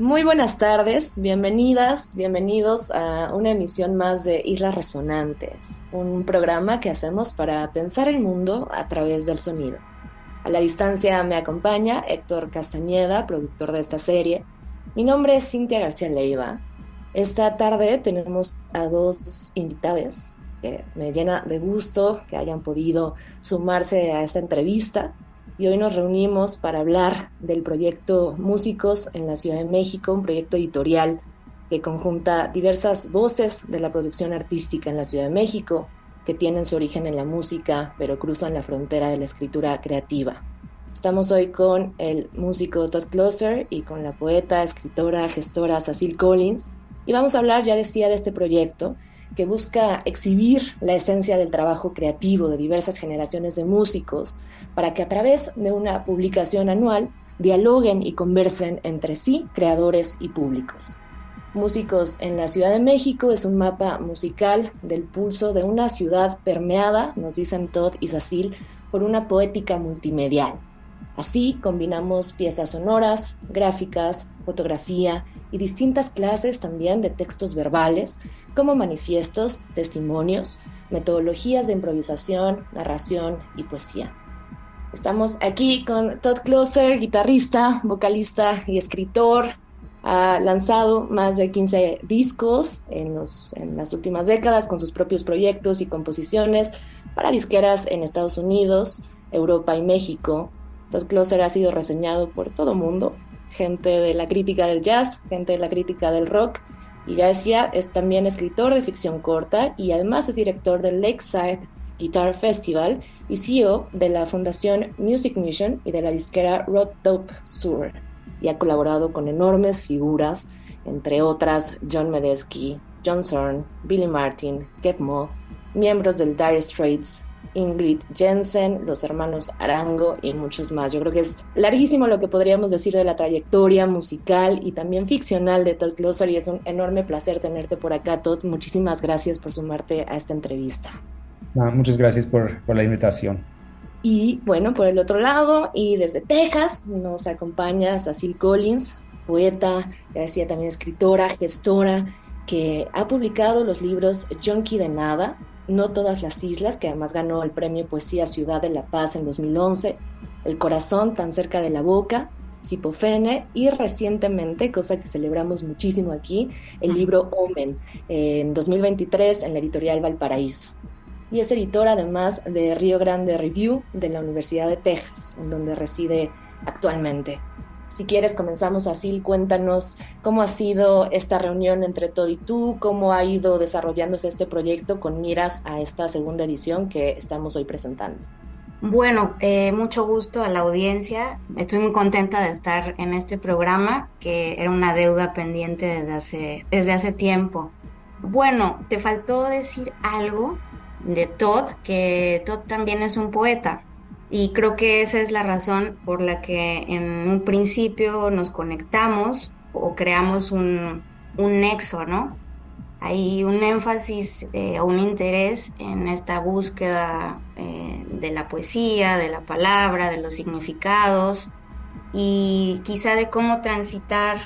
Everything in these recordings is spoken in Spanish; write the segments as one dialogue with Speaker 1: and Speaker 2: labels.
Speaker 1: Muy buenas tardes, bienvenidas, bienvenidos a una emisión más de Islas Resonantes, un programa que hacemos para pensar el mundo a través del sonido. A la distancia me acompaña Héctor Castañeda, productor de esta serie. Mi nombre es Cintia García Leiva. Esta tarde tenemos a dos invitadas que me llena de gusto que hayan podido sumarse a esta entrevista y hoy nos reunimos para hablar del proyecto Músicos en la Ciudad de México, un proyecto editorial que conjunta diversas voces de la producción artística en la Ciudad de México, que tienen su origen en la música, pero cruzan la frontera de la escritura creativa. Estamos hoy con el músico Todd Closer y con la poeta, escritora, gestora Cecil Collins, y vamos a hablar, ya decía, de este proyecto que busca exhibir la esencia del trabajo creativo de diversas generaciones de músicos para que a través de una publicación anual dialoguen y conversen entre sí creadores y públicos. Músicos en la Ciudad de México es un mapa musical del pulso de una ciudad permeada, nos dicen Todd y Cecil, por una poética multimedial. Así combinamos piezas sonoras, gráficas, fotografía y distintas clases también de textos verbales, como manifiestos, testimonios, metodologías de improvisación, narración y poesía. Estamos aquí con Todd Closer, guitarrista, vocalista y escritor. Ha lanzado más de 15 discos en, en las últimas décadas con sus propios proyectos y composiciones para disqueras en Estados Unidos, Europa y México. Todd Closer ha sido reseñado por todo mundo, gente de la crítica del jazz, gente de la crítica del rock. Y ya decía, es también escritor de ficción corta y además es director del Lakeside Guitar Festival y CEO de la Fundación Music Mission y de la disquera Road Dope Sur. Y ha colaborado con enormes figuras, entre otras John Medesky, John Zorn, Billy Martin, Get Mo, miembros del Dire Straits, Ingrid Jensen, los hermanos Arango y muchos más. Yo creo que es larguísimo lo que podríamos decir de la trayectoria musical y también ficcional de Todd Closer y es un enorme placer tenerte por acá, Todd. Muchísimas gracias por sumarte a esta entrevista.
Speaker 2: muchas gracias por, por la invitación.
Speaker 1: Y bueno, por el otro lado, y desde Texas, nos acompaña Cecil Collins, poeta, ya decía también escritora, gestora, que ha publicado los libros Junkie de Nada, no todas las islas, que además ganó el premio Poesía Ciudad de la Paz en 2011, El Corazón tan cerca de la boca, Cipofene y recientemente, cosa que celebramos muchísimo aquí, el libro Omen, en 2023 en la editorial Valparaíso. Y es editora además de Río Grande Review de la Universidad de Texas, en donde reside actualmente. Si quieres, comenzamos así. Cuéntanos cómo ha sido esta reunión entre Todd y tú, cómo ha ido desarrollándose este proyecto con miras a esta segunda edición que estamos hoy presentando.
Speaker 3: Bueno, eh, mucho gusto a la audiencia. Estoy muy contenta de estar en este programa, que era una deuda pendiente desde hace, desde hace tiempo. Bueno, te faltó decir algo de Todd, que Todd también es un poeta. Y creo que esa es la razón por la que en un principio nos conectamos o creamos un, un nexo, ¿no? Hay un énfasis eh, un interés en esta búsqueda eh, de la poesía, de la palabra, de los significados y quizá de cómo transitar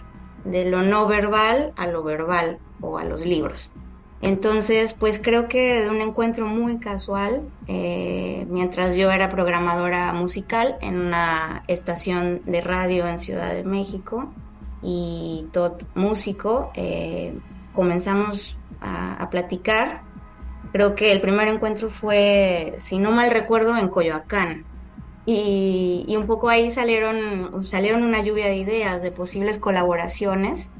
Speaker 3: de lo no verbal a lo verbal o a los libros. Entonces, pues creo que de un encuentro muy casual, eh, mientras yo era programadora musical en una estación de radio en Ciudad de México y todo músico, eh, comenzamos a, platicar. Creo que el primer encuentro fue, si no mal recuerdo, en Coyoacán. Y, y un poco ahí salieron, salieron una lluvia de ideas de posibles colaboraciones.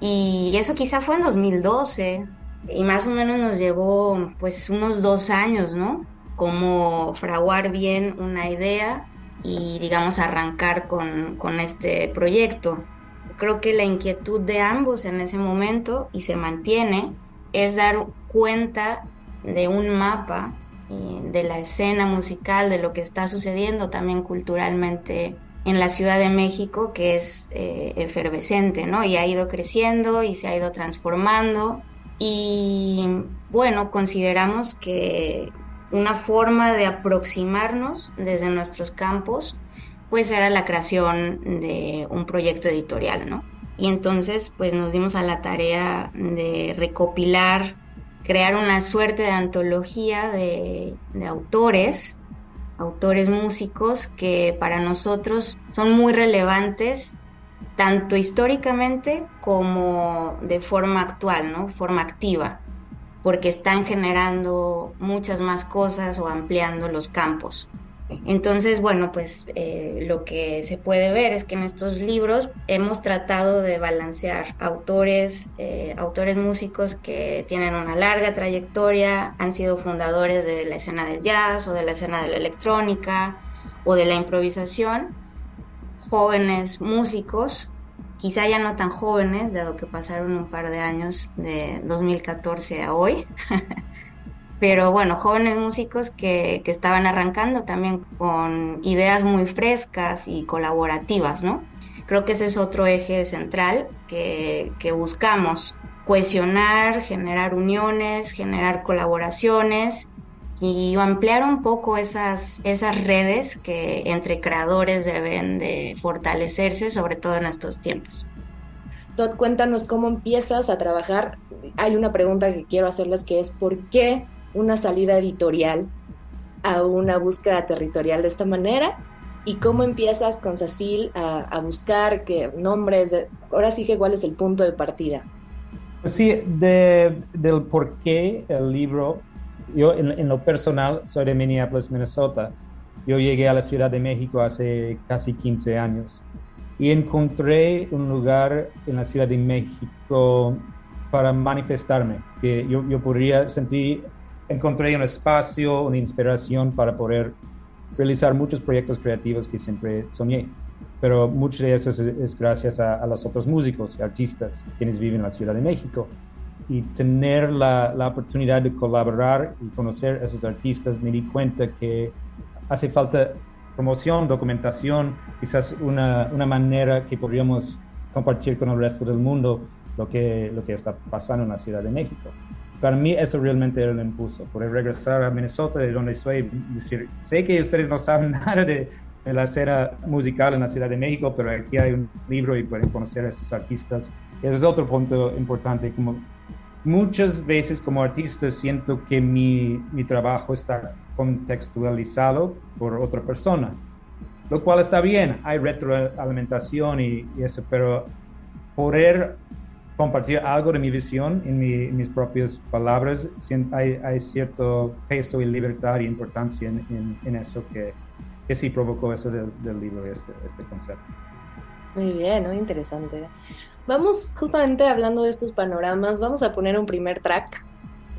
Speaker 3: Y eso quizá fue en 2012, y más o menos nos llevó pues unos dos años, ¿no? Como fraguar bien una idea y digamos arrancar con, con este proyecto. creo que la inquietud de ambos en ese momento, y se mantiene, es dar cuenta de un mapa eh, de la escena musical, de lo que está sucediendo también culturalmente en la Ciudad de México, que es eh, efervescente, ¿no? Y ha ido creciendo y se ha ido transformando. Y bueno, consideramos que una forma de aproximarnos desde nuestros campos, pues era la creación de un proyecto editorial, ¿no? Y entonces, pues nos dimos a la tarea de recopilar, crear una suerte de antología de, de autores autores músicos que para nosotros son muy relevantes tanto históricamente como de forma actual, ¿no? Forma activa, porque están generando muchas más cosas o ampliando los campos. Entonces, bueno, pues eh, lo que se puede ver es que en estos libros hemos tratado de balancear autores, eh, autores músicos que tienen una larga trayectoria, han sido fundadores de la escena del jazz o de la escena de la electrónica o de la improvisación, jóvenes músicos, quizá ya no tan jóvenes, dado que pasaron un par de años de 2014 a hoy. pero bueno, jóvenes músicos que, que, estaban arrancando también con ideas muy frescas y colaborativas, ¿no? Creo que ese es otro eje central que, que buscamos, cohesionar, generar uniones, generar colaboraciones y ampliar un poco esas, esas redes que entre creadores deben de fortalecerse, sobre todo en estos tiempos.
Speaker 1: Todd, cuéntanos cómo empiezas a trabajar. Hay una pregunta que quiero hacerles que es ¿por qué una salida editorial a una búsqueda territorial de esta manera y cómo empiezas con Cecil a, buscar que nombres, ahora sí que cuál es el punto de partida.
Speaker 2: Pues sí, de, del por qué el libro, yo en, lo personal soy de Minneapolis, Minnesota. Yo llegué a la Ciudad de México hace casi 15 años y encontré un lugar en la Ciudad de México para manifestarme, que yo, yo podría sentir encontré un espacio, una inspiración para poder realizar muchos proyectos creativos que siempre soñé. Pero mucho de eso es, gracias a, los otros músicos y artistas quienes viven en la Ciudad de México. Y tener la, la oportunidad de colaborar y conocer a esos artistas, me di cuenta que hace falta promoción, documentación, quizás una, una manera que podríamos compartir con el resto del mundo lo que, lo que está pasando en la Ciudad de México para mí eso realmente era el impulso, poder regresar a Minnesota, de donde soy, decir, sé que ustedes no saben nada de, la escena musical en la Ciudad de México, pero aquí hay un libro y pueden conocer a estos artistas. Ese es otro punto importante, como muchas veces como artista siento que mi, mi trabajo está contextualizado por otra persona, lo cual está bien, hay retroalimentación y, y eso, pero poder compartir algo de mi visión en, mis propias palabras, hay, hay, cierto peso y libertad y importancia en, en, eso que, que, sí provocó eso del, libro, este, este concepto.
Speaker 1: Muy bien, muy interesante. Vamos justamente hablando de estos panoramas, vamos a poner un primer track.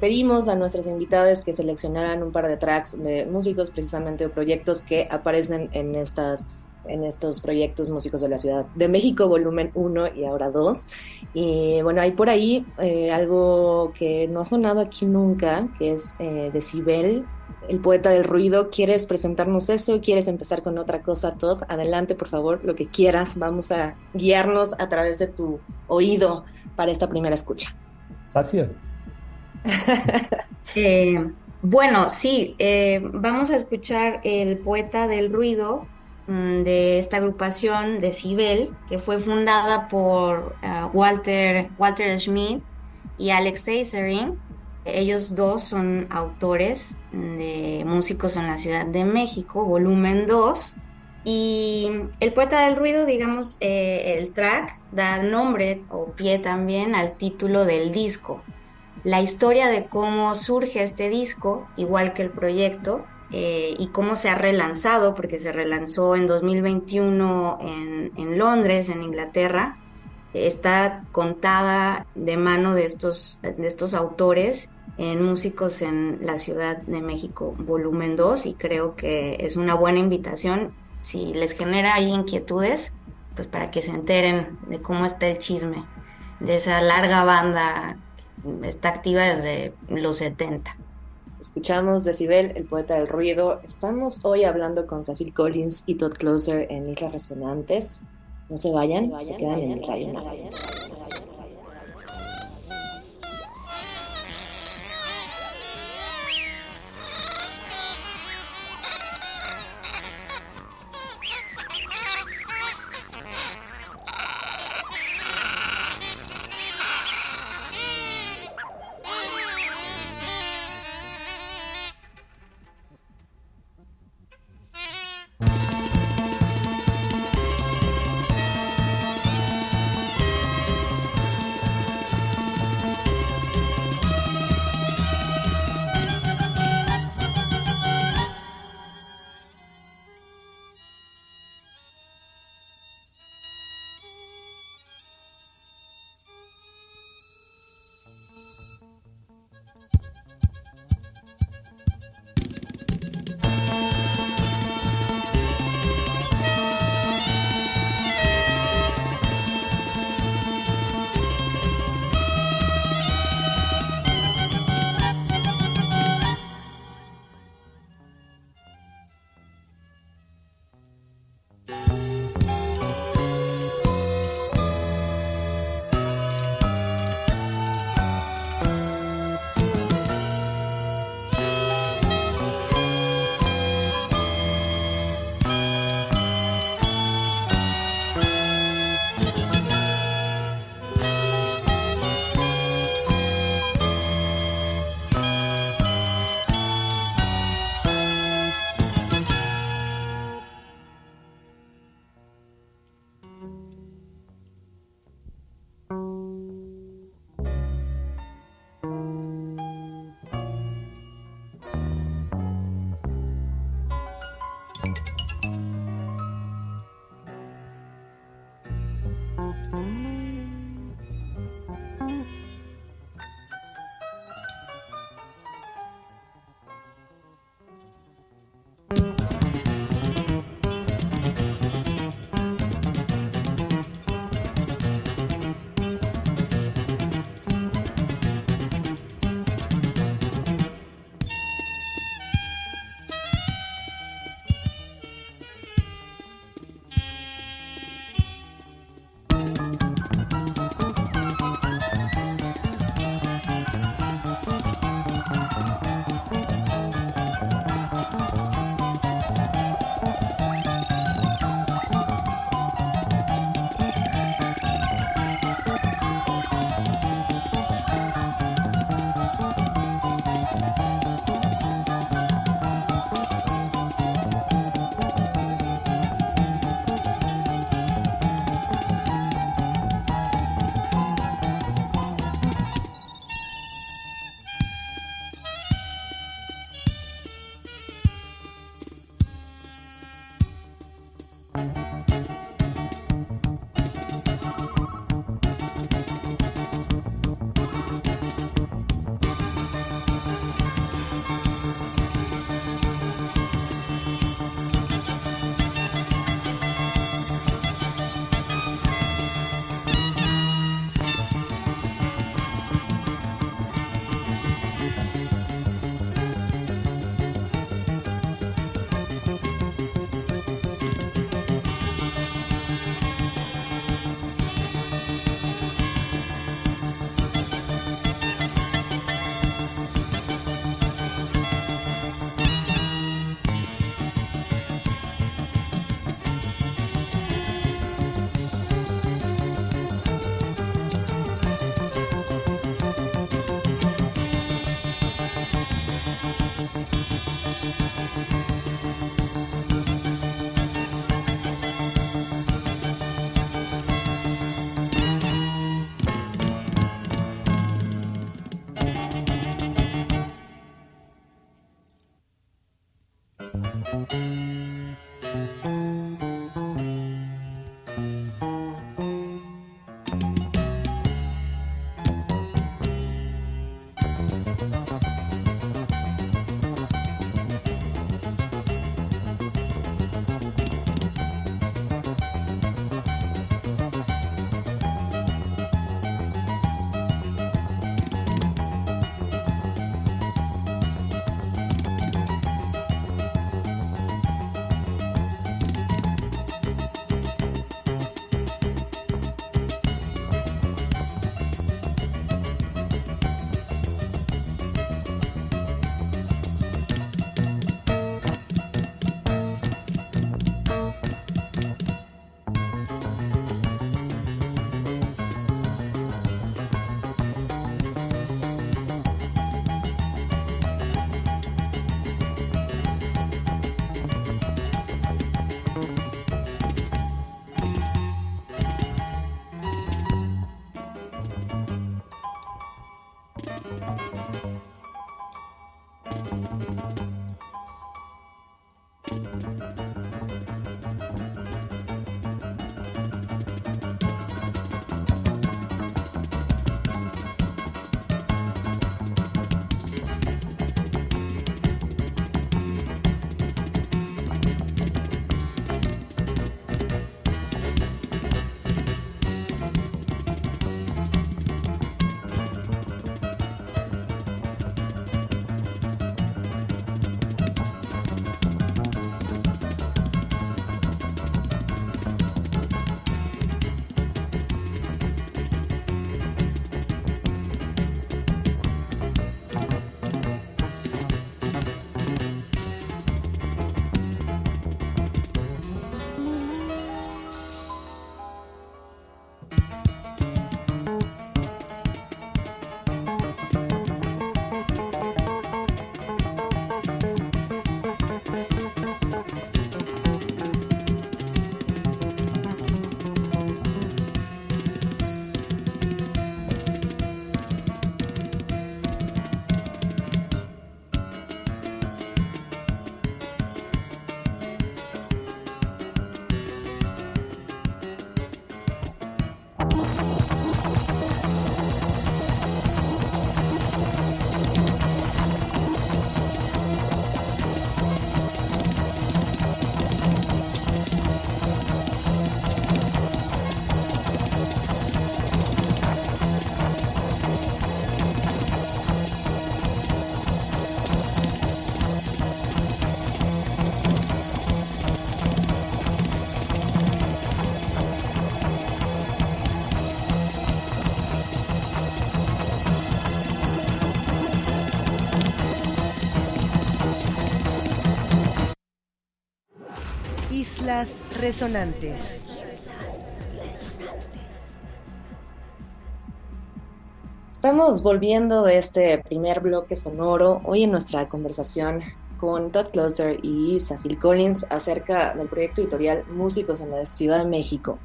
Speaker 1: Pedimos a nuestros invitados que seleccionaran un par de tracks de músicos precisamente o proyectos que aparecen en estas en estos proyectos músicos de la Ciudad de México, volumen 1 y ahora 2. Y bueno, hay por ahí eh, algo que no ha sonado aquí nunca, que es eh, Decibel, el poeta del ruido. ¿Quieres presentarnos eso? ¿Quieres empezar con otra cosa, Todd? Adelante, por favor, lo que quieras. Vamos a guiarnos a través de tu oído para esta primera escucha.
Speaker 2: Sacia.
Speaker 3: eh, bueno, sí, eh, vamos a escuchar el poeta del ruido Mm, de esta agrupación de Cibel, que fue fundada por eh, Walter, Walter Schmidt y Alex Eiserin. Ellos dos son autores de Músicos en la Ciudad de México, volumen 2. Y el poeta del ruido, digamos, eh, el track da nombre o pie también al título del disco. La historia de cómo surge este disco, igual que el proyecto, eh, y cómo se ha relanzado, porque se relanzó en 2021 en, en Londres, en Inglaterra, está contada de mano de estos, de estos autores en Músicos en la Ciudad de México, volumen 2, y creo que es una buena invitación. Si les genera ahí inquietudes, pues para que se enteren de cómo está el chisme de esa larga banda está activa desde los 70.
Speaker 1: Escuchamos Decibel, el poeta del ruido. Estamos hoy hablando con Cecil Collins y Todd Closer en Islas Resonantes. No se vayan, se, quedan en el radio.
Speaker 4: Resonantes.
Speaker 1: Estamos volviendo de este primer bloque sonoro hoy en nuestra conversación con Todd Closer y Cecil Collins acerca del proyecto editorial Músicos en la Ciudad de México.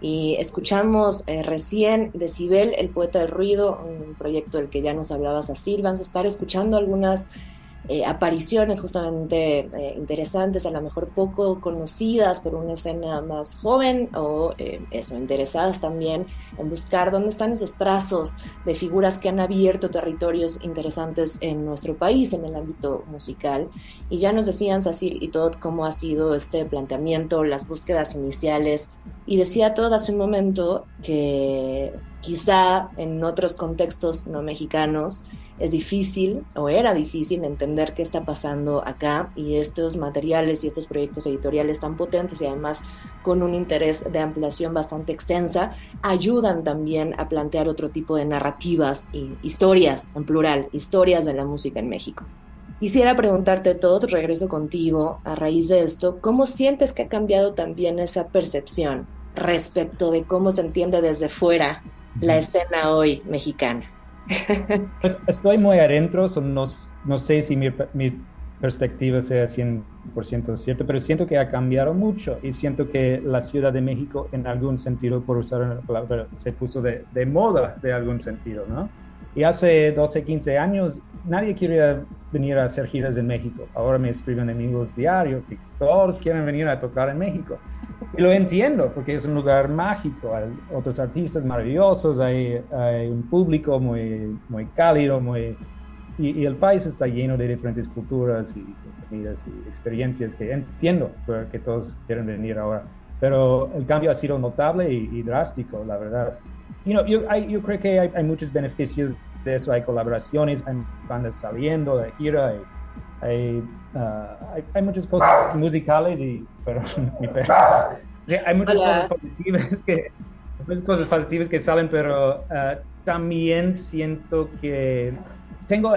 Speaker 1: Y escuchamos eh, recién Decibel, el poeta del ruido, un proyecto del que ya nos hablaba Cecil. Vamos a estar escuchando algunas eh, apariciones justamente eh, interesantes, a lo mejor poco conocidas por una escena más joven o eh, eso, interesadas también en buscar dónde están esos trazos de figuras que han abierto territorios interesantes en nuestro país en el ámbito musical. Y ya nos decían Cecil y Todd cómo ha sido este planteamiento, las búsquedas iniciales. Y decía Todd hace un momento que quizá en otros contextos no mexicanos, es difícil o era difícil entender qué está pasando acá y estos materiales y estos proyectos editoriales tan potentes y además con un interés de ampliación bastante extensa ayudan también a plantear otro tipo de narrativas y historias en plural, historias de la música en México. Quisiera preguntarte, todo regreso contigo a raíz de esto, ¿cómo sientes que ha cambiado también esa percepción respecto de cómo se entiende desde fuera la escena hoy mexicana?
Speaker 2: Estoy muy adentro, no, no sé si mi, mi, perspectiva sea 100% cierta, pero siento que ha cambiado mucho y siento que la Ciudad de México en algún sentido, por usar una palabra, se puso de, de moda de algún sentido, ¿no? Y hace 12, 15 años nadie quería venir a hacer giras en México. Ahora me escriben amigos diarios todos quieren venir a tocar en México. Y lo entiendo, porque es un lugar mágico, hay otros artistas maravillosos, hay, un público muy, muy cálido, muy, y, el país está lleno de diferentes culturas y y experiencias que entiendo que todos quieren venir ahora. Pero el cambio ha sido notable y, drástico, la verdad. You know, yo, yo, creo que hay, hay, muchos beneficios de eso, hay colaboraciones, hay bandas saliendo de gira, hay, hay, uh, muchas cosas musicales y pero mi hay muchas cosas positivas que muchas cosas positivas que salen pero uh, también siento que tengo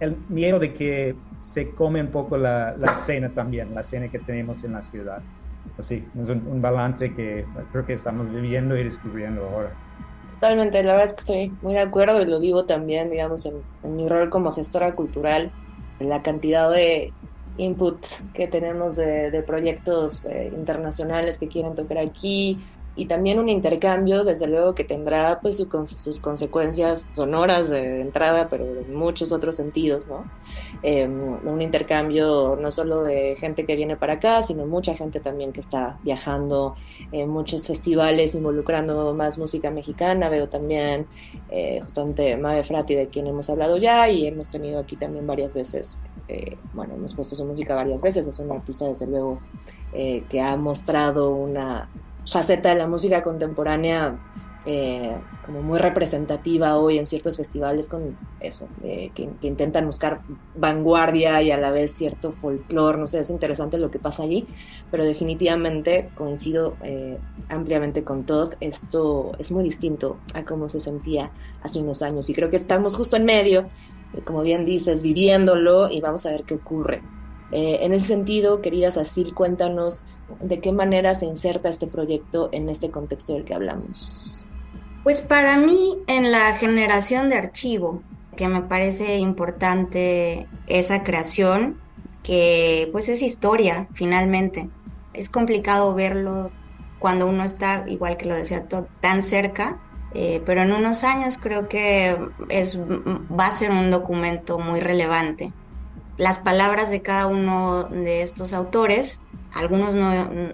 Speaker 2: el miedo de que se come un poco la, la escena también la escena que tenemos en la ciudad. Así es un, balance que creo que estamos viviendo y descubriendo ahora.
Speaker 1: Totalmente, la verdad es que estoy muy de acuerdo y lo vivo también, digamos, en, en mi rol como gestora cultural, la cantidad de input que tenemos de, proyectos eh, internacionales que quieren tocar aquí, y también un intercambio, desde luego que tendrá pues sus consecuencias sonoras de entrada, pero en muchos otros sentidos, ¿no? Em, un intercambio no solo de gente que viene para acá, sino mucha gente también que está viajando en muchos festivales involucrando más música mexicana, veo también eh, justamente Mabe Frati, de quien hemos hablado ya, y hemos tenido aquí también varias veces, eh, bueno, hemos puesto su música varias veces, es un artista desde luego eh, que ha mostrado una faceta de la música contemporánea eh, como muy representativa hoy en ciertos festivales con eso, eh, que, intentan buscar vanguardia y a la vez cierto folclore, no sé, es interesante lo que pasa allí, pero definitivamente coincido eh, ampliamente con Todd, esto es muy distinto a cómo se sentía hace unos años y creo que estamos justo en medio, como bien dices, viviéndolo y vamos a ver qué ocurre. En ese sentido, querida Cecil, cuéntanos de qué manera se inserta este proyecto en este contexto del que hablamos.
Speaker 3: Pues para mí, en la generación de archivo, que me parece importante esa creación, que pues es historia finalmente. Es complicado verlo cuando uno está, igual que lo decía, tan cerca, eh, pero en unos años creo que es, va a ser un documento muy relevante. Las palabras de cada uno de estos autores, algunos no,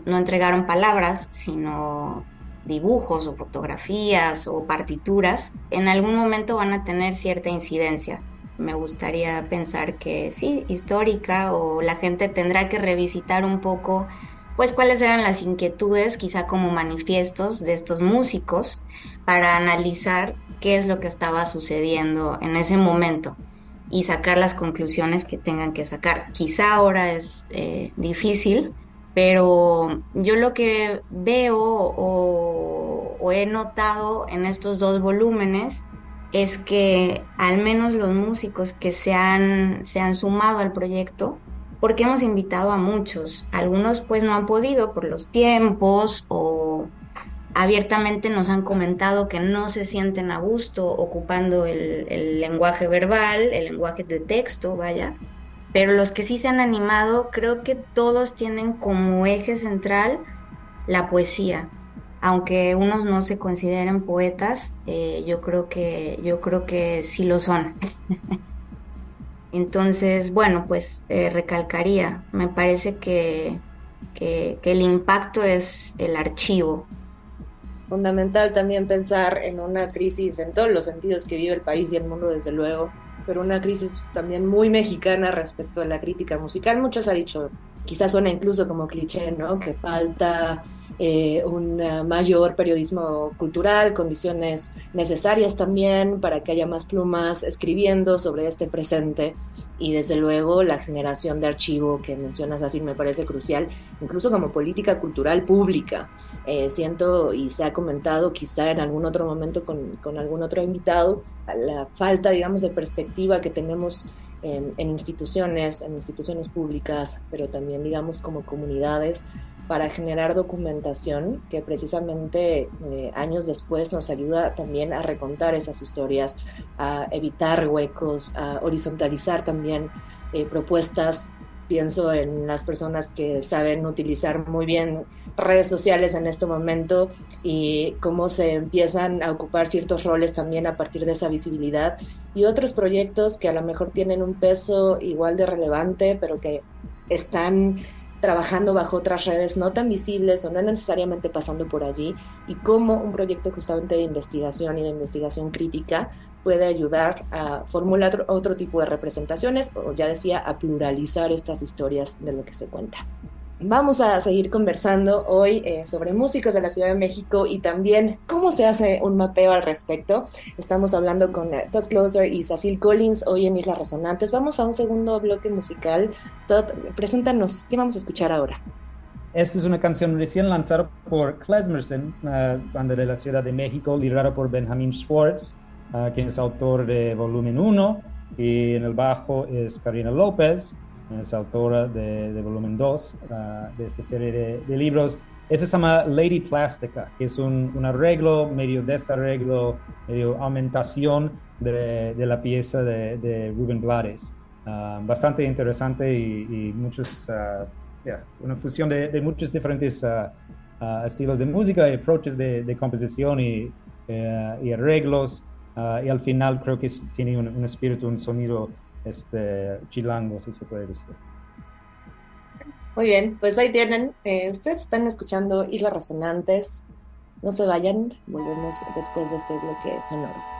Speaker 3: no entregaron palabras, sino dibujos o fotografías o partituras, en algún momento van a tener cierta incidencia. Me gustaría pensar que sí, histórica o la gente tendrá que revisitar un poco pues cuáles eran las inquietudes, quizá como manifiestos de estos músicos, para analizar qué es lo que estaba sucediendo en ese momento y sacar las conclusiones que tengan que sacar. Quizá ahora es eh, difícil, pero yo lo que veo o, he notado en estos dos volúmenes es que al menos los músicos que se han, se han sumado al proyecto, porque hemos invitado a muchos, algunos pues no han podido por los tiempos o abiertamente nos han comentado que no se sienten a gusto ocupando el, lenguaje verbal, el lenguaje de texto, vaya, pero los que sí se han animado, creo que todos tienen como eje central la poesía. Aunque unos no se consideren poetas, eh, yo creo que yo creo que sí lo son. Entonces, bueno, pues eh, recalcaría, me parece que, que el impacto es el archivo,
Speaker 1: fundamental también pensar en una crisis en todos los sentidos que vive el país y el mundo, desde luego, pero una crisis también muy mexicana respecto a la crítica musical. Muchos ha dicho, quizás suena incluso como cliché, ¿no? Que falta eh, un mayor periodismo cultural, condiciones necesarias también para que haya más plumas escribiendo sobre este presente y desde luego la generación de archivo que mencionas así me parece crucial, incluso como política cultural pública. Eh, siento y se ha comentado quizá en algún otro momento con, con algún otro invitado la falta, digamos, de perspectiva que tenemos en, instituciones, en instituciones públicas, pero también, digamos, como comunidades para generar documentación que precisamente eh, años después nos ayuda también a recontar esas historias, a evitar huecos, a horizontalizar también eh, propuestas. Pienso en las personas que saben utilizar muy bien redes sociales en este momento y cómo se empiezan a ocupar ciertos roles también a partir de esa visibilidad y otros proyectos que a lo mejor tienen un peso igual de relevante, pero que están trabajando bajo otras redes no tan visibles o no necesariamente pasando por allí y cómo un proyecto justamente de investigación y de investigación crítica puede ayudar a formular otro tipo de representaciones o ya decía a pluralizar estas historias de lo que se cuenta. Vamos a seguir conversando hoy eh, sobre músicos de la Ciudad de México y también cómo se hace un mapeo al respecto. Estamos hablando con eh, Todd Closer y Cecil Collins hoy en Islas Resonantes. Vamos a un segundo bloque musical. Todd, preséntanos, ¿qué vamos a escuchar ahora?
Speaker 2: Esta es una canción recién lanzada por Klezmerson, una banda de la Ciudad de México, liderada por Benjamin Schwartz, uh, quien es autor de Volumen 1, y en el bajo es Karina López, es autora de, volumen 2 ah, de esta serie de, libros. Ese se llama Lady Plástica, que es un, arreglo, medio desarreglo, medio aumentación de, la pieza de, Rubén Blades. Ah, bastante interesante y, muchos, uh, una fusión de, muchos diferentes estilos de música y approaches de, composición y, y arreglos. Y al final creo que tiene un, espíritu, un sonido este, chilango, si se puede decir.
Speaker 1: Muy bien, pues ahí tienen. ustedes están escuchando Islas Resonantes. No se vayan, volvemos después de este bloque sonoro.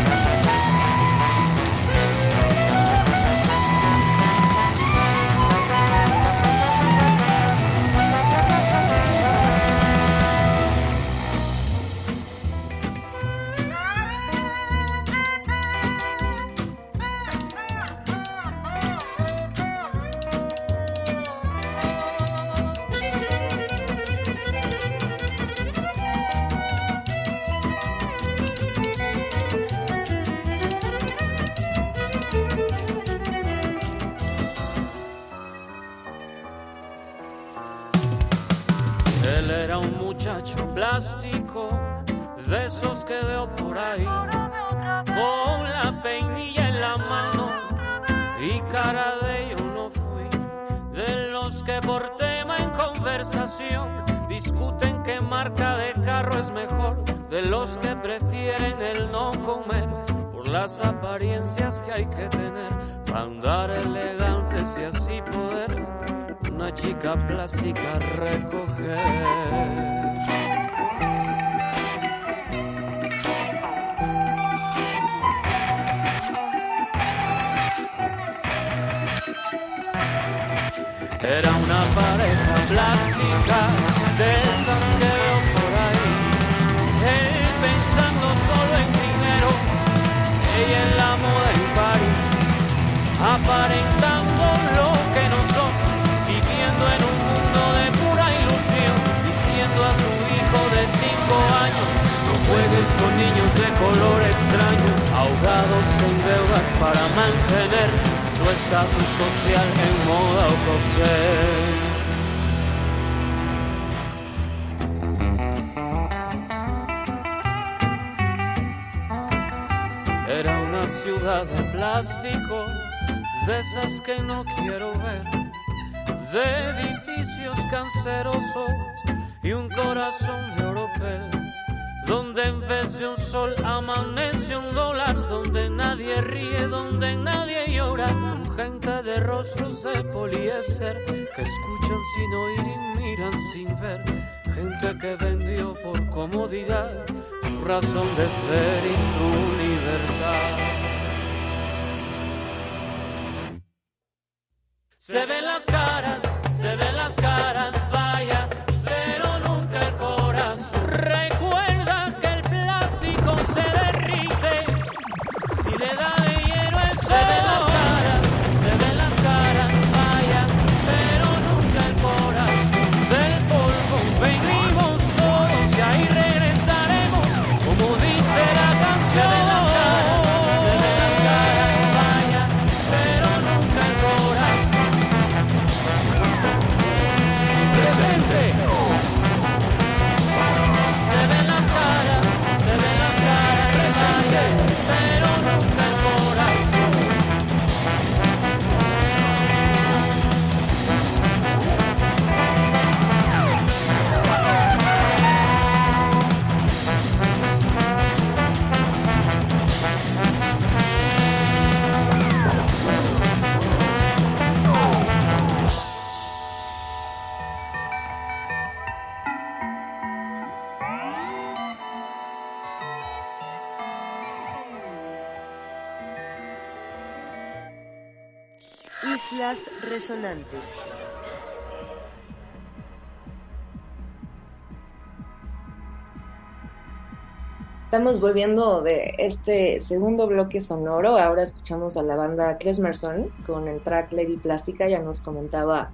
Speaker 5: Color extraño, ahogados en deudas para mantener su estatus social en moda o. Era una ciudad de plástico, de esas que no quiero ver, de edificios cancerosos y un corazón de oropel donde en vez de un sol amanece un dólar, donde nadie ríe, donde nadie llora, con gente de rostros de poliéster que escuchan sin oír y miran sin ver, gente que vendió por comodidad su razón de ser y su libertad. Se ven las caras, se ven las caras,
Speaker 4: Resonantes.
Speaker 1: Estamos volviendo de este segundo bloque sonoro. Ahora escuchamos a la banda Klesmerson con el track Lady Plástica. Ya nos comentaba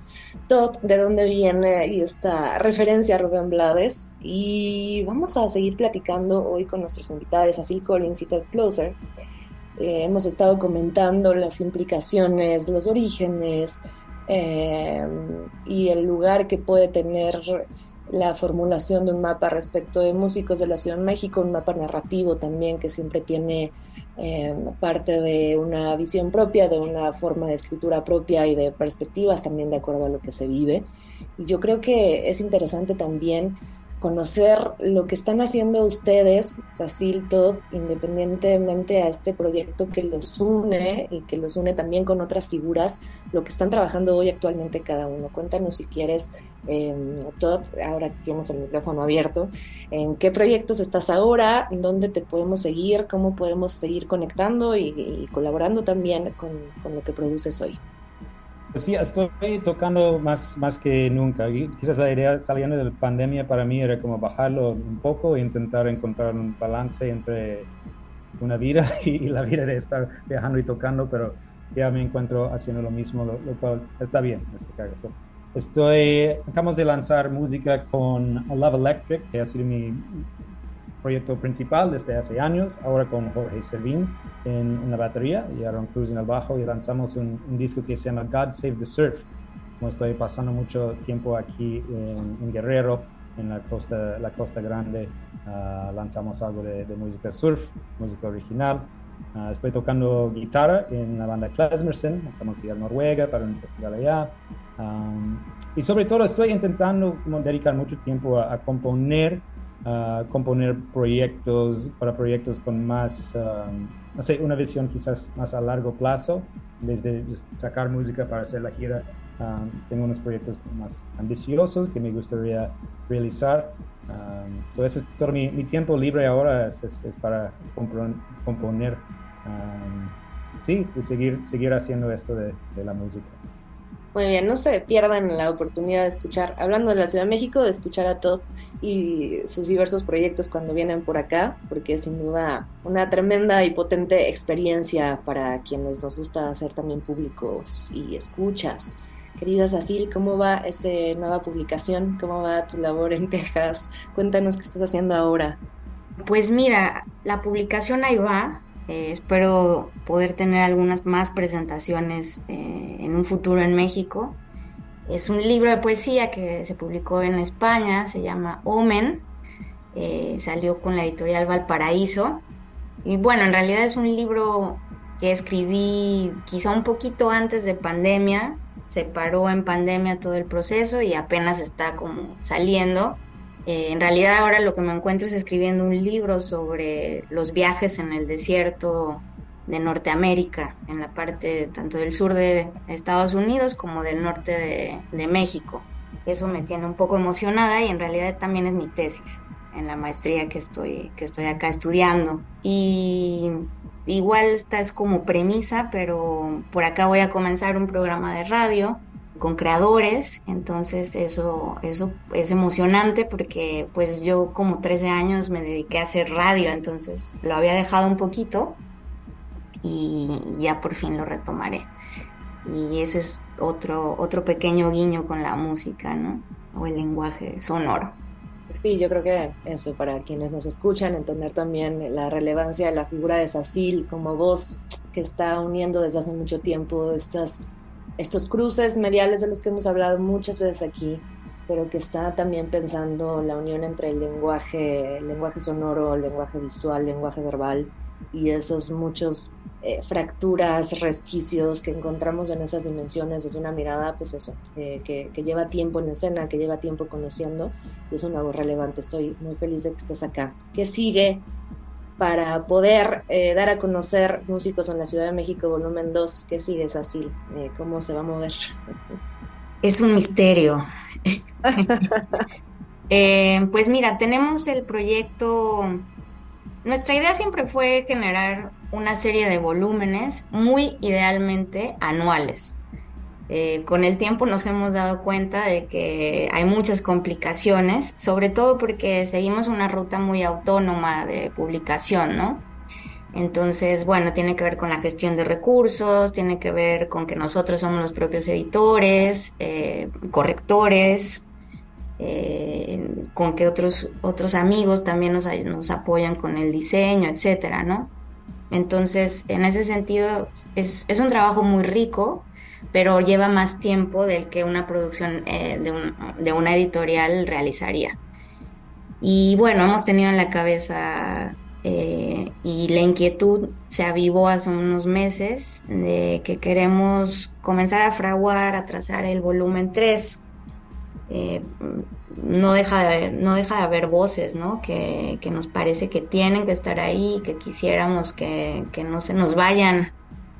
Speaker 1: Todd de dónde viene y esta referencia a Rubén Blades. Y vamos a seguir platicando hoy con nuestros invitados, Asil Collins y Ted Closer. Eh, hemos estado comentando las implicaciones, los orígenes eh, y el lugar que puede tener la formulación de un mapa respecto de músicos de la Ciudad de México, un mapa narrativo también que siempre tiene eh, parte de una visión propia, de una forma de escritura propia y de perspectivas también de acuerdo a lo que se vive. Y yo creo que es interesante también conocer lo que están haciendo ustedes, Cecil, Todd, independientemente a este proyecto que los une y que los une también con otras figuras, lo que están trabajando hoy actualmente cada uno. Cuéntanos si quieres, eh, Todd, ahora que tienes el micrófono abierto, en qué proyectos estás ahora, dónde te podemos seguir, cómo podemos seguir conectando y, colaborando también con lo que produces hoy.
Speaker 2: Pues sí, estoy tocando más, más que nunca. Y quizás la idea saliendo de la pandemia para mí era como bajarlo un poco e intentar encontrar un balance entre una vida y, la vida de estar viajando y tocando, pero ya me encuentro haciendo lo mismo, lo, lo cual está bien. Estoy, acabamos de lanzar música con Love Electric, que ha sido mi proyecto principal desde hace años, ahora con Jorge Servín en, en, la batería y Aaron Cruz en el bajo y lanzamos un, un, disco que se llama God Save the Surf. Como estoy pasando mucho tiempo aquí en, en Guerrero, en la costa, la costa grande, uh, lanzamos algo de, de, música surf, música original. Uh, estoy tocando guitarra en la banda Klesmerson, estamos ir a Noruega para un festival allá. Um, y sobre todo estoy intentando como, dedicar mucho tiempo a, a componer Uh, componer proyectos para proyectos con más, um, no sé, una visión quizás más a largo plazo, en vez de sacar música para hacer la gira. Um, tengo unos proyectos más ambiciosos que me gustaría realizar. Um, so es todo mi, mi, tiempo libre ahora es, es, para componer. sí, y seguir, seguir haciendo esto de la música.
Speaker 1: Muy bien, no se pierdan la oportunidad de escuchar, hablando de la Ciudad de México, de escuchar a Todd y sus diversos proyectos cuando vienen por acá, porque es sin duda una tremenda y potente experiencia para quienes nos gusta hacer también públicos y escuchas. Querida Cecil, ¿cómo va esa nueva publicación? ¿Cómo va tu labor en Texas? Cuéntanos qué estás haciendo ahora.
Speaker 3: Pues mira, la publicación ahí va, eh, espero poder tener algunas más presentaciones eh, en un futuro en México. Es un libro de poesía que se publicó en España, se llama Omen, eh, salió con la editorial Valparaíso. Y bueno, en realidad es un libro que escribí quizá un poquito antes de pandemia, se paró en pandemia todo el proceso y apenas está como saliendo. Eh, en realidad ahora lo que me encuentro es escribiendo un libro sobre los viajes en el desierto de Norteamérica, en la parte tanto del sur de Estados Unidos como del norte de, de México. eso me tiene un poco emocionada y en realidad también es mi tesis en la maestría que estoy, que estoy acá estudiando. Y igual esta es como premisa, pero por acá voy a comenzar un programa de radio con creadores, entonces eso, eso es emocionante porque pues yo como 13 años me dediqué a hacer radio, entonces lo había dejado un poquito y ya por fin lo retomaré. Y ese es otro, otro pequeño guiño con la música, ¿no? O el lenguaje sonoro.
Speaker 1: Sí, yo creo que eso, para quienes nos escuchan, entender también la relevancia de la figura de Sacil como voz que está uniendo desde hace mucho tiempo estas, estos cruces mediales de los que hemos hablado muchas veces aquí, pero que está también pensando la unión entre el lenguaje, el lenguaje sonoro, el lenguaje visual, el lenguaje verbal y esos muchos eh, fracturas, resquicios que encontramos en esas dimensiones es una mirada, pues eso, eh, que, lleva tiempo en escena, que lleva tiempo conociendo y es una voz relevante. Estoy muy feliz de que estés acá. ¿Qué sigue para poder eh, dar a conocer músicos en la Ciudad de México, volumen 2? ¿Qué sigue, así ¿Cómo se va a mover?
Speaker 3: Es un misterio. pues mira, tenemos el proyecto nuestra idea siempre fue generar una serie de volúmenes muy idealmente anuales. Eh, con el tiempo nos hemos dado cuenta de que hay muchas complicaciones, sobre todo porque seguimos una ruta muy autónoma de publicación, ¿no? Entonces, bueno, tiene que ver con la gestión de recursos, tiene que ver con que nosotros somos los propios editores, eh, correctores, eh, con que otros, otros amigos también nos, nos apoyan con el diseño, etcétera, ¿no? Entonces, en ese sentido, es, es, un trabajo muy rico, pero lleva más tiempo del que una producción eh, de, un, de, una editorial realizaría. Y bueno, hemos tenido en la cabeza eh, y la inquietud se avivó hace unos meses de que queremos comenzar a fraguar, a trazar el volumen 3 eh, no, deja de, no deja de haber voces, ¿no? Que, nos parece que tienen que estar ahí, que quisiéramos que, no se nos vayan.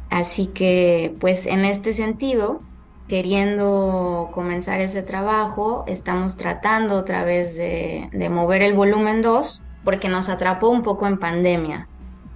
Speaker 3: Así que, pues en este sentido, queriendo comenzar ese trabajo, estamos tratando otra vez de, mover el volumen 2, porque nos atrapó un poco en pandemia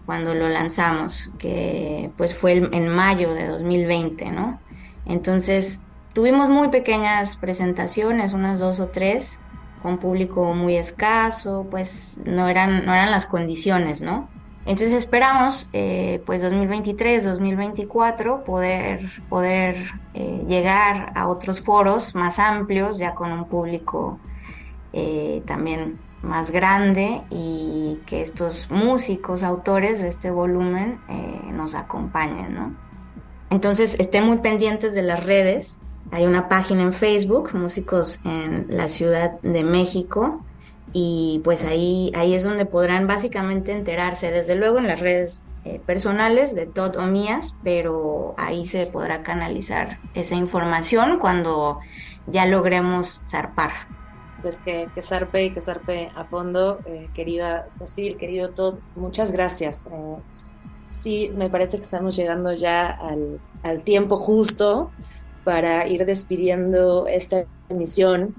Speaker 3: cuando lo lanzamos, que pues fue en mayo de 2020, ¿no? Entonces Tuvimos muy pequeñas presentaciones, unas dos o tres, con público muy escaso, pues no eran, no eran las condiciones, ¿no? Entonces esperamos, eh, pues 2023, 2024, poder, poder eh, llegar a otros foros más amplios, ya con un público eh, también más grande y que estos músicos, autores de este volumen nos acompañen, ¿no? Entonces estén muy pendientes de las redes hay una página en Facebook, Músicos en la Ciudad de México, y pues ahí, ahí es donde podrán básicamente enterarse, desde luego en las redes eh, personales de Todd o mías, pero ahí se podrá canalizar esa información cuando ya logremos zarpar.
Speaker 1: Pues que, que zarpe y que zarpe a fondo, eh, querida Cecil, querido Todd, muchas gracias. Eh, sí, me parece que estamos llegando ya al, al tiempo justo para ir despidiendo esta emisión.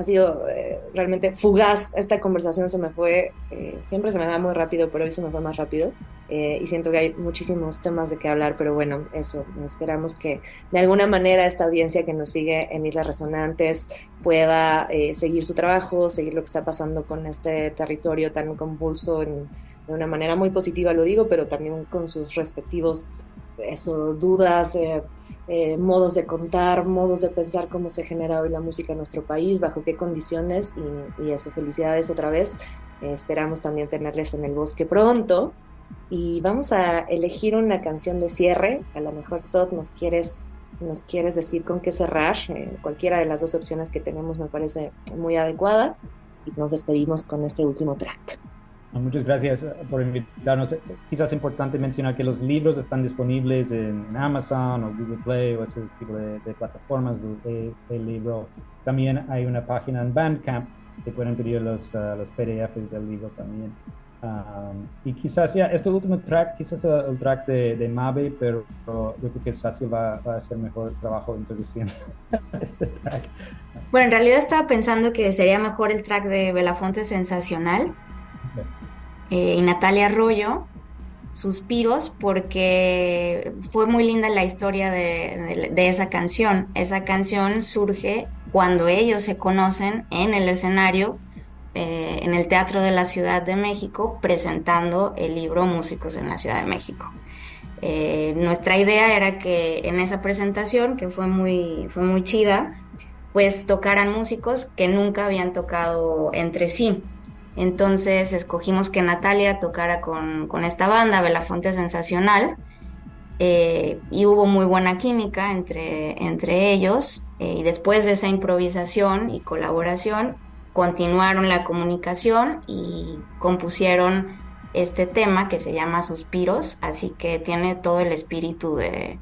Speaker 1: Ha sido eh, realmente fugaz. Esta conversación, se me fue, eh, siempre se me va muy rápido, pero hoy se me fue más rápido. Eh, y siento que hay muchísimos temas de qué hablar, pero bueno, eso, esperamos que de alguna manera esta audiencia que nos sigue en Islas Resonantes pueda seguir su trabajo, seguir lo que está pasando con este territorio tan convulso de una manera muy positiva, lo digo, pero también con sus respectivos eso, dudas, eh, modos de contar, modos de pensar cómo se genera hoy la música en nuestro país, bajo qué condiciones y, eso, felicidades otra vez. Eh, esperamos también tenerles en el bosque pronto y vamos a elegir una canción de cierre. A lo mejor Todd nos quieres nos quieres decir con qué cerrar. Eh, cualquiera de las dos opciones que tenemos me parece muy adecuada y nos despedimos con este último track.
Speaker 2: Muchas gracias eh, por invitarnos. Quizás es importante mencionar que los libros están disponibles en Amazon o Google Play o ese tipo de, plataformas de, libro. También hay una página en Bandcamp que pueden pedir los, uh, los PDFs del libro también. y quizás ya este último track, quizás el, track de, de Mabe, pero, yo creo que Sassy va, a hacer mejor trabajo introduciendo este track.
Speaker 3: Bueno, en realidad estaba pensando que sería mejor el track de Belafonte Sensacional eh, y Natalia Arroyo, Suspiros, porque fue muy linda la historia de, de esa canción. Esa canción surge cuando ellos se conocen en el escenario eh, en el Teatro de la Ciudad de México presentando el libro Músicos en la Ciudad de México. Eh, nuestra idea era que en esa presentación, que fue muy, fue muy chida, pues tocaran músicos que nunca habían tocado entre sí. Entonces escogimos que Natalia tocara con, con esta banda, Belafonte Sensacional, eh, y hubo muy buena química entre, entre ellos. y después de esa improvisación y colaboración, continuaron la comunicación y compusieron este tema que se llama Suspiros, así que tiene todo el espíritu de,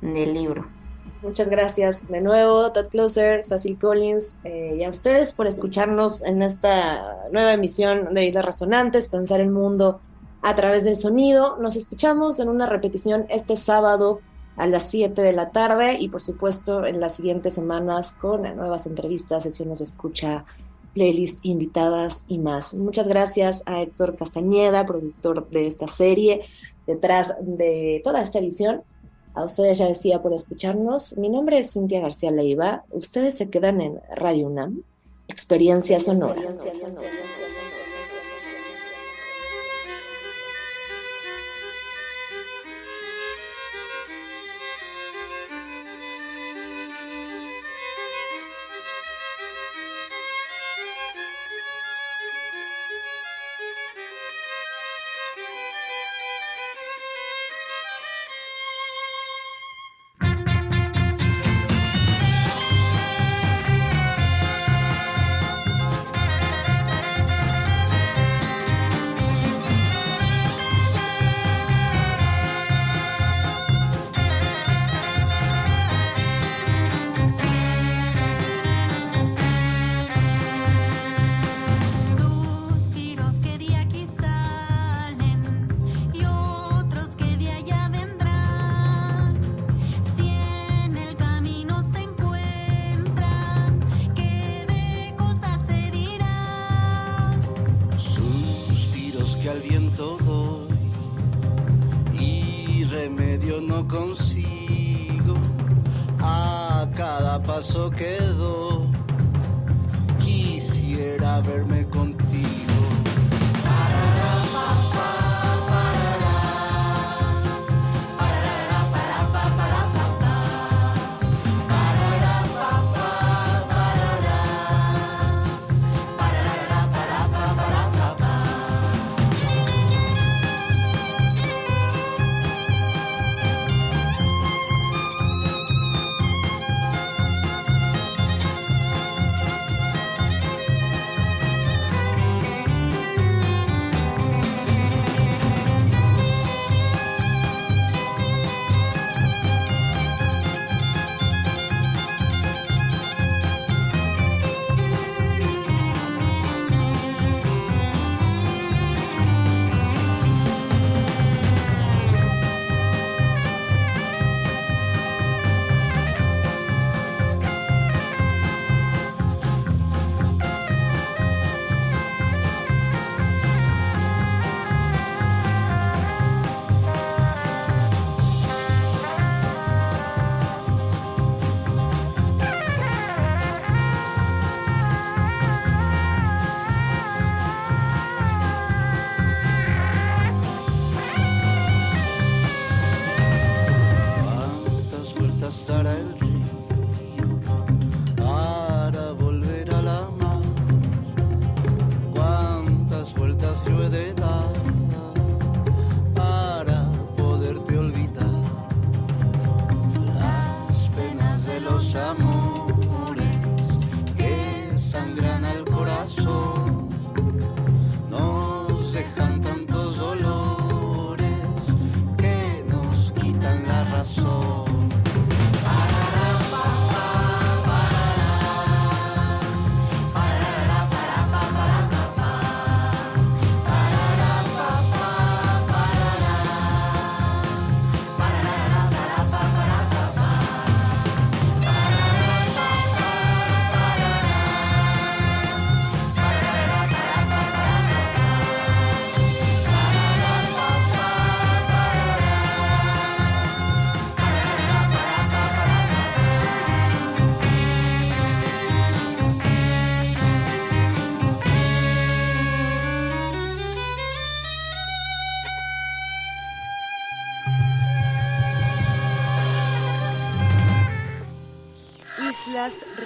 Speaker 3: del libro.
Speaker 1: Muchas gracias de nuevo, Todd Closer, Cecil Collins, eh, y a ustedes por escucharnos en esta nueva emisión de Islas Resonantes, Pensar el Mundo a través del sonido. Nos escuchamos en una repetición este sábado a las 7 de la tarde y por supuesto en las siguientes semanas con nuevas entrevistas, sesiones de escucha playlist, invitadas y más. Muchas gracias a Héctor Castañeda, productor de esta serie, detrás de toda esta edición. A ustedes ya decía por escucharnos. Mi nombre es Cintia García Leiva. Ustedes se quedan en Radio UNAM, Experiencia Sonora.
Speaker 4: Islas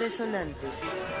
Speaker 4: Resonantes.